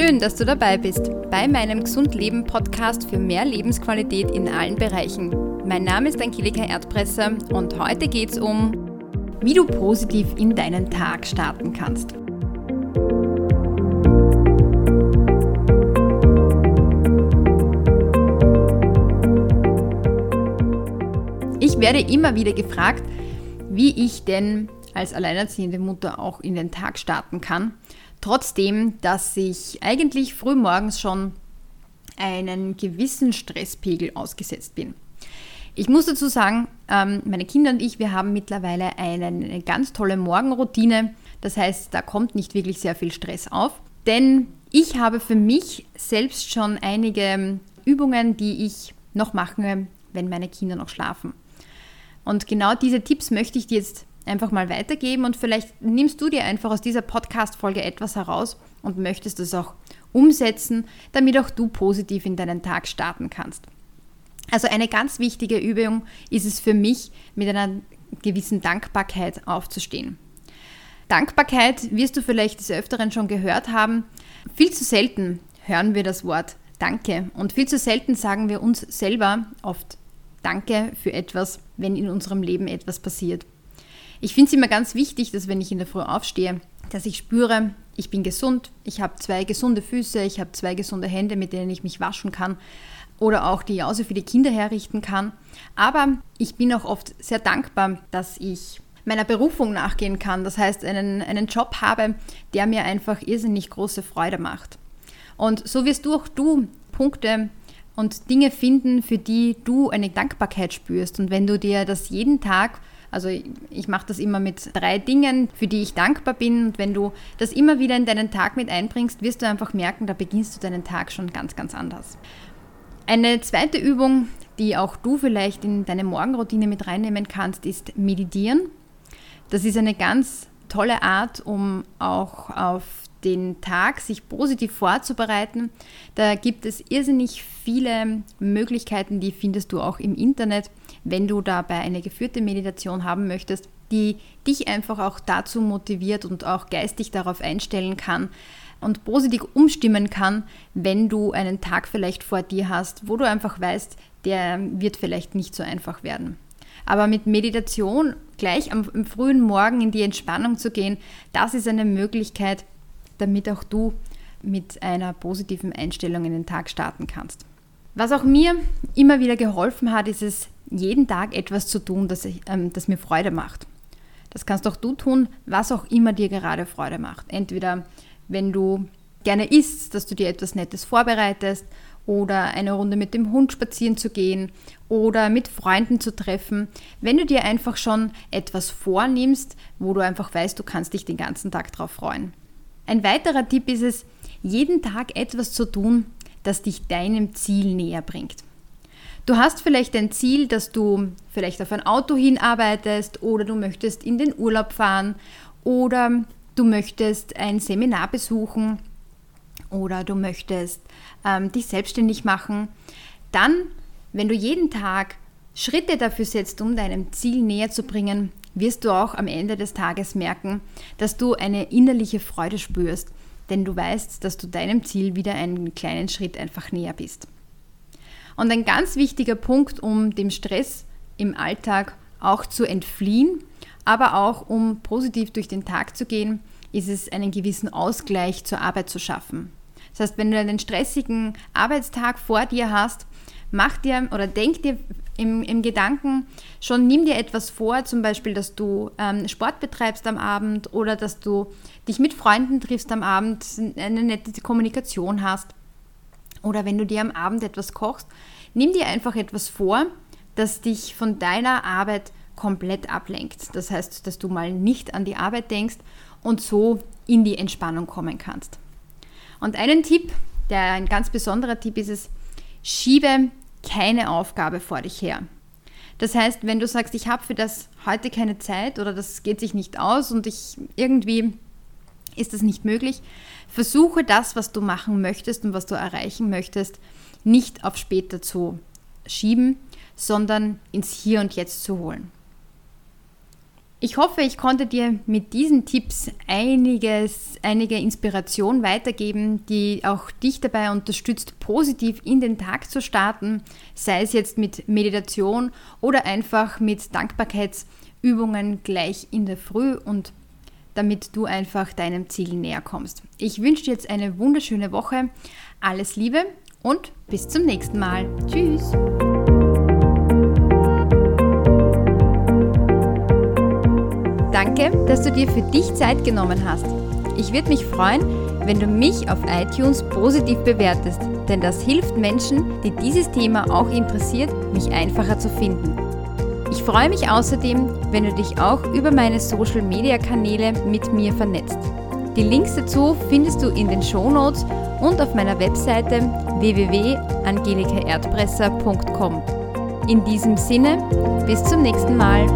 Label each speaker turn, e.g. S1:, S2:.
S1: Schön, dass du dabei bist bei meinem Gesund Leben Podcast für mehr Lebensqualität in allen Bereichen. Mein Name ist Angelika Erdpresser und heute geht es um, wie du positiv in deinen Tag starten kannst. Ich werde immer wieder gefragt, wie ich denn als alleinerziehende Mutter auch in den Tag starten kann. Trotzdem, dass ich eigentlich frühmorgens schon einen gewissen Stresspegel ausgesetzt bin. Ich muss dazu sagen, ähm, meine Kinder und ich, wir haben mittlerweile eine ganz tolle Morgenroutine. Das heißt, da kommt nicht wirklich sehr viel Stress auf. Denn ich habe für mich selbst schon einige Übungen, die ich noch mache, wenn meine Kinder noch schlafen. Und genau diese Tipps möchte ich dir jetzt einfach mal weitergeben und vielleicht nimmst du dir einfach aus dieser Podcast-Folge etwas heraus und möchtest es auch umsetzen, damit auch du positiv in deinen Tag starten kannst. Also eine ganz wichtige Übung ist es für mich, mit einer gewissen Dankbarkeit aufzustehen. Dankbarkeit wirst du vielleicht des Öfteren schon gehört haben. Viel zu selten hören wir das Wort Danke und viel zu selten sagen wir uns selber oft Danke für etwas, wenn in unserem Leben etwas passiert. Ich finde es immer ganz wichtig, dass wenn ich in der Früh aufstehe, dass ich spüre, ich bin gesund, ich habe zwei gesunde Füße, ich habe zwei gesunde Hände, mit denen ich mich waschen kann oder auch die Jause für die Kinder herrichten kann. Aber ich bin auch oft sehr dankbar, dass ich meiner Berufung nachgehen kann. Das heißt, einen, einen Job habe, der mir einfach irrsinnig große Freude macht. Und so wirst du auch du Punkte und Dinge finden, für die du eine Dankbarkeit spürst. Und wenn du dir das jeden Tag also ich mache das immer mit drei Dingen, für die ich dankbar bin. Und wenn du das immer wieder in deinen Tag mit einbringst, wirst du einfach merken, da beginnst du deinen Tag schon ganz, ganz anders. Eine zweite Übung, die auch du vielleicht in deine Morgenroutine mit reinnehmen kannst, ist Meditieren. Das ist eine ganz tolle Art, um auch auf den Tag sich positiv vorzubereiten. Da gibt es irrsinnig viele Möglichkeiten, die findest du auch im Internet, wenn du dabei eine geführte Meditation haben möchtest, die dich einfach auch dazu motiviert und auch geistig darauf einstellen kann und positiv umstimmen kann, wenn du einen Tag vielleicht vor dir hast, wo du einfach weißt, der wird vielleicht nicht so einfach werden. Aber mit Meditation gleich am, am frühen Morgen in die Entspannung zu gehen, das ist eine Möglichkeit, damit auch du mit einer positiven Einstellung in den Tag starten kannst. Was auch mir immer wieder geholfen hat, ist es, jeden Tag etwas zu tun, das, ich, ähm, das mir Freude macht. Das kannst auch du tun, was auch immer dir gerade Freude macht. Entweder wenn du gerne isst, dass du dir etwas Nettes vorbereitest oder eine Runde mit dem Hund spazieren zu gehen oder mit Freunden zu treffen. Wenn du dir einfach schon etwas vornimmst, wo du einfach weißt, du kannst dich den ganzen Tag darauf freuen. Ein weiterer Tipp ist es, jeden Tag etwas zu tun, das dich deinem Ziel näher bringt. Du hast vielleicht ein Ziel, dass du vielleicht auf ein Auto hinarbeitest oder du möchtest in den Urlaub fahren oder du möchtest ein Seminar besuchen oder du möchtest ähm, dich selbstständig machen. Dann, wenn du jeden Tag Schritte dafür setzt, um deinem Ziel näher zu bringen, wirst du auch am Ende des Tages merken, dass du eine innerliche Freude spürst, denn du weißt, dass du deinem Ziel wieder einen kleinen Schritt einfach näher bist. Und ein ganz wichtiger Punkt, um dem Stress im Alltag auch zu entfliehen, aber auch um positiv durch den Tag zu gehen, ist es einen gewissen Ausgleich zur Arbeit zu schaffen. Das heißt, wenn du einen stressigen Arbeitstag vor dir hast, mach dir oder denk dir im, im Gedanken schon, nimm dir etwas vor, zum Beispiel, dass du ähm, Sport betreibst am Abend oder dass du dich mit Freunden triffst am Abend, eine nette Kommunikation hast. Oder wenn du dir am Abend etwas kochst, nimm dir einfach etwas vor, das dich von deiner Arbeit komplett ablenkt. Das heißt, dass du mal nicht an die Arbeit denkst und so in die Entspannung kommen kannst. Und einen Tipp, der ein ganz besonderer Tipp ist es, schiebe keine Aufgabe vor dich her. Das heißt, wenn du sagst, ich habe für das heute keine Zeit oder das geht sich nicht aus und ich irgendwie ist das nicht möglich, versuche das, was du machen möchtest und was du erreichen möchtest, nicht auf später zu schieben, sondern ins Hier und Jetzt zu holen. Ich hoffe, ich konnte dir mit diesen Tipps einiges, einige Inspiration weitergeben, die auch dich dabei unterstützt, positiv in den Tag zu starten, sei es jetzt mit Meditation oder einfach mit Dankbarkeitsübungen gleich in der Früh und damit du einfach deinem Ziel näher kommst. Ich wünsche dir jetzt eine wunderschöne Woche. Alles Liebe und bis zum nächsten Mal. Tschüss. Danke, dass du dir für dich Zeit genommen hast. Ich würde mich freuen, wenn du mich auf iTunes positiv bewertest, denn das hilft Menschen, die dieses Thema auch interessiert, mich einfacher zu finden. Ich freue mich außerdem, wenn du dich auch über meine Social-Media-Kanäle mit mir vernetzt. Die Links dazu findest du in den Shownotes und auf meiner Webseite www.angelikaerdpresser.com. In diesem Sinne, bis zum nächsten Mal.